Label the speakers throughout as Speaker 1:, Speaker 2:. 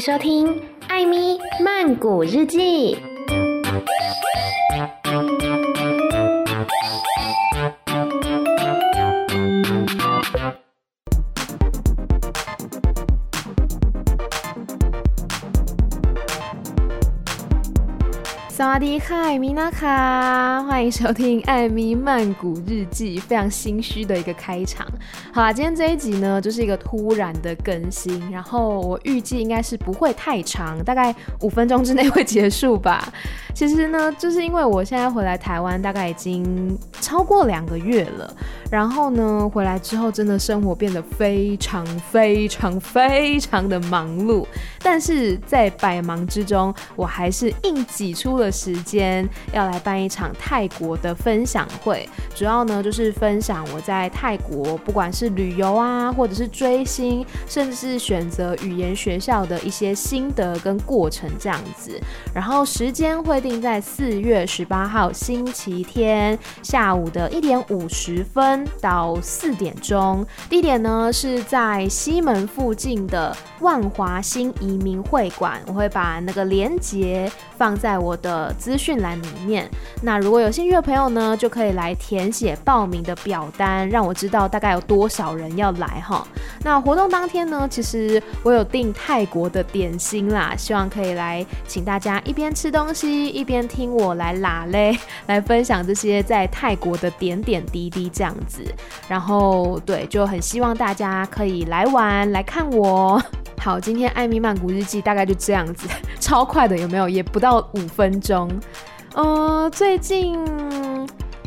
Speaker 1: 收听《艾咪曼谷日记》。萨瓦迪卡，米娜卡，欢迎收听《艾咪曼谷日记》，非常心虚的一个开场。好啦，今天这一集呢，就是一个突然的更新，然后我预计应该是不会太长，大概五分钟之内会结束吧。其实呢，就是因为我现在回来台湾，大概已经超过两个月了。然后呢，回来之后真的生活变得非常非常非常的忙碌，但是在百忙之中，我还是硬挤出了时间要来办一场泰国的分享会。主要呢就是分享我在泰国，不管是旅游啊，或者是追星，甚至是选择语言学校的一些心得跟过程这样子。然后时间会定在四月十八号星期天下午的一点五十分。到四点钟，地点呢是在西门附近的万华新移民会馆，我会把那个链接放在我的资讯栏里面。那如果有兴趣的朋友呢，就可以来填写报名的表单，让我知道大概有多少人要来哈。那活动当天呢，其实我有订泰国的点心啦，希望可以来请大家一边吃东西一边听我来拉嘞，来分享这些在泰国的点点滴滴这样子。然后对，就很希望大家可以来玩来看我。好，今天艾米曼谷日记大概就这样子，超快的有没有？也不到五分钟。嗯，最近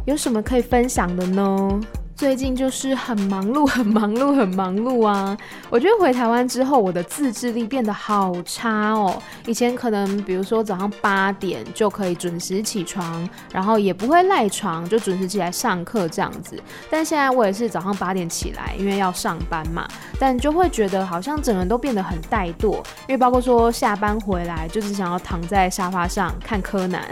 Speaker 1: 有什么可以分享的呢？最近就是很忙碌，很忙碌，很忙碌啊！我觉得回台湾之后，我的自制力变得好差哦。以前可能比如说早上八点就可以准时起床，然后也不会赖床，就准时起来上课这样子。但现在我也是早上八点起来，因为要上班嘛。但就会觉得好像整个人都变得很怠惰，因为包括说下班回来就只想要躺在沙发上看柯南，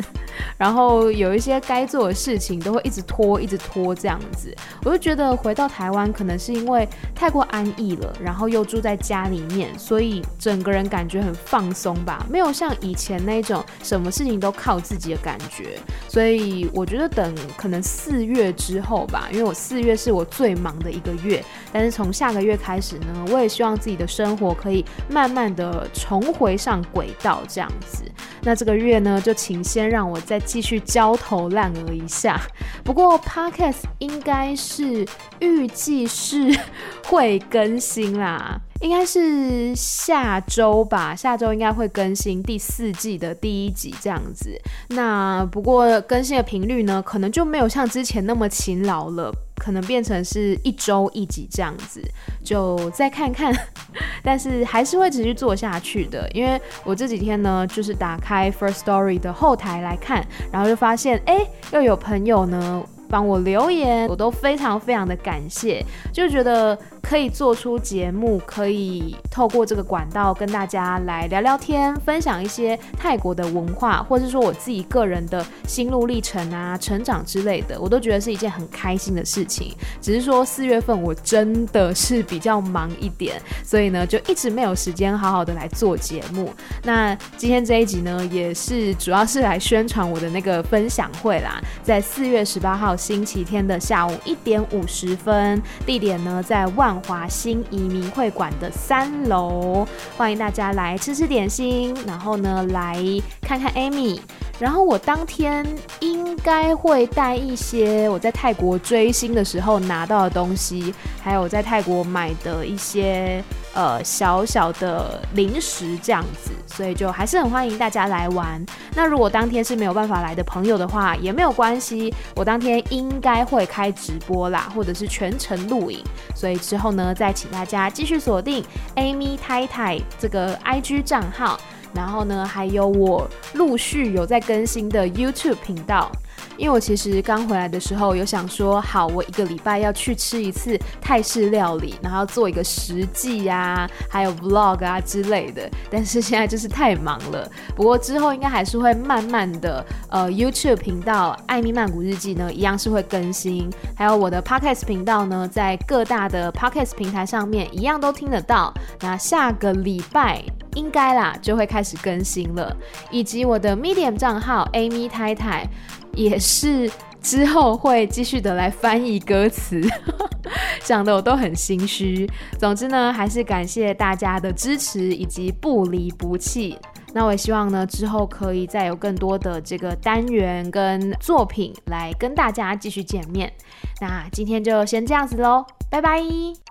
Speaker 1: 然后有一些该做的事情都会一直拖，一直拖这样子。我就觉得回到台湾可能是因为太过安逸了，然后又住在家里面，所以整个人感觉很放松吧，没有像以前那种什么事情都靠自己的感觉。所以我觉得等可能四月之后吧，因为我四月是我最忙的一个月，但是从下个月开始呢，我也希望自己的生活可以慢慢的重回上轨道这样子。那这个月呢，就请先让我再继续焦头烂额一下。不过 Podcast 应该是预计是会更新啦，应该是下周吧，下周应该会更新第四季的第一集这样子。那不过更新的频率呢，可能就没有像之前那么勤劳了。可能变成是一周一集这样子，就再看看，但是还是会持续做下去的，因为我这几天呢，就是打开 First Story 的后台来看，然后就发现，哎，又有朋友呢。帮我留言，我都非常非常的感谢，就觉得可以做出节目，可以透过这个管道跟大家来聊聊天，分享一些泰国的文化，或者是说我自己个人的心路历程啊、成长之类的，我都觉得是一件很开心的事情。只是说四月份我真的是比较忙一点，所以呢就一直没有时间好好的来做节目。那今天这一集呢，也是主要是来宣传我的那个分享会啦，在四月十八号。星期天的下午一点五十分，地点呢在万华新移民会馆的三楼，欢迎大家来吃吃点心，然后呢来看看 Amy。然后我当天应该会带一些我在泰国追星的时候拿到的东西，还有在泰国买的一些呃小小的零食这样子，所以就还是很欢迎大家来玩。那如果当天是没有办法来的朋友的话，也没有关系，我当天应该会开直播啦，或者是全程录影，所以之后呢再请大家继续锁定 Amy 太太这个 IG 账号。然后呢，还有我陆续有在更新的 YouTube 频道，因为我其实刚回来的时候有想说，好，我一个礼拜要去吃一次泰式料理，然后做一个实际呀，还有 Vlog 啊之类的。但是现在就是太忙了。不过之后应该还是会慢慢的，呃，YouTube 频道《艾咪曼谷日记》呢，一样是会更新。还有我的 Podcast 频道呢，在各大的 Podcast 平台上面一样都听得到。那下个礼拜。应该啦就会开始更新了，以及我的 Medium 账号 Amy 太太也是之后会继续的来翻译歌词，讲的我都很心虚。总之呢，还是感谢大家的支持以及不离不弃。那我也希望呢，之后可以再有更多的这个单元跟作品来跟大家继续见面。那今天就先这样子喽，拜拜。